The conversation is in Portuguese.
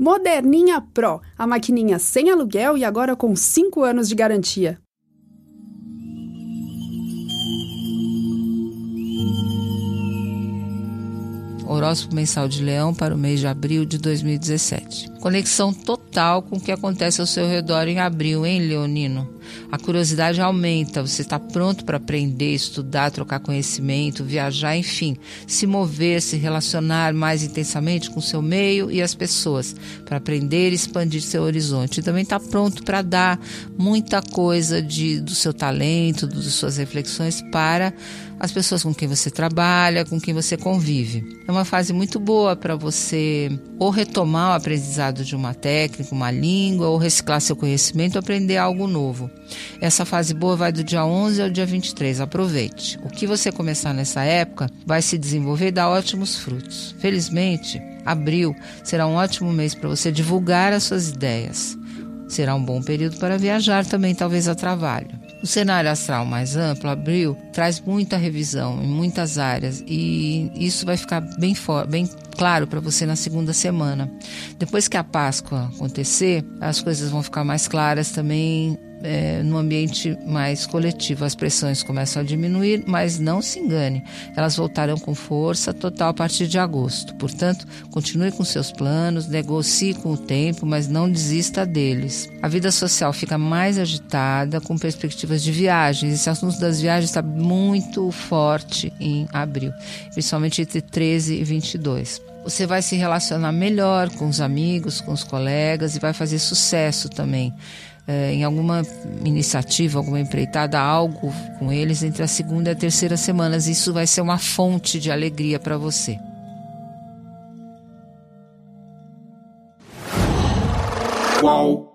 Moderninha Pro, a maquininha sem aluguel e agora com 5 anos de garantia. Horóscopo Mensal de Leão para o mês de abril de 2017. Conexão total com o que acontece ao seu redor em abril, hein, Leonino? A curiosidade aumenta, você está pronto para aprender, estudar, trocar conhecimento, viajar, enfim, se mover, se relacionar mais intensamente com o seu meio e as pessoas, para aprender e expandir seu horizonte. E também está pronto para dar muita coisa de, do seu talento, das suas reflexões para as pessoas com quem você trabalha, com quem você convive. É uma fase muito boa para você ou retomar o aprendizado de uma técnica, uma língua, ou reciclar seu conhecimento, aprender algo novo. Essa fase boa vai do dia 11 ao dia 23. Aproveite. O que você começar nessa época vai se desenvolver e dar ótimos frutos. Felizmente, abril será um ótimo mês para você divulgar as suas ideias. Será um bom período para viajar também, talvez a trabalho. O cenário astral mais amplo, abril, traz muita revisão em muitas áreas e isso vai ficar bem, bem claro para você na segunda semana. Depois que a Páscoa acontecer, as coisas vão ficar mais claras também é, no ambiente mais coletivo. As pressões começam a diminuir, mas não se engane, elas voltarão com força total a partir de agosto. Portanto, continue com seus planos, negocie com o tempo, mas não desista deles. A vida social fica mais agitada, com perspectivas de viagens. Esse assunto das viagens está muito forte em abril, principalmente entre 13 e 22 você vai se relacionar melhor com os amigos, com os colegas e vai fazer sucesso também é, em alguma iniciativa, alguma empreitada, algo com eles entre a segunda e a terceira semanas. Isso vai ser uma fonte de alegria para você. Qual?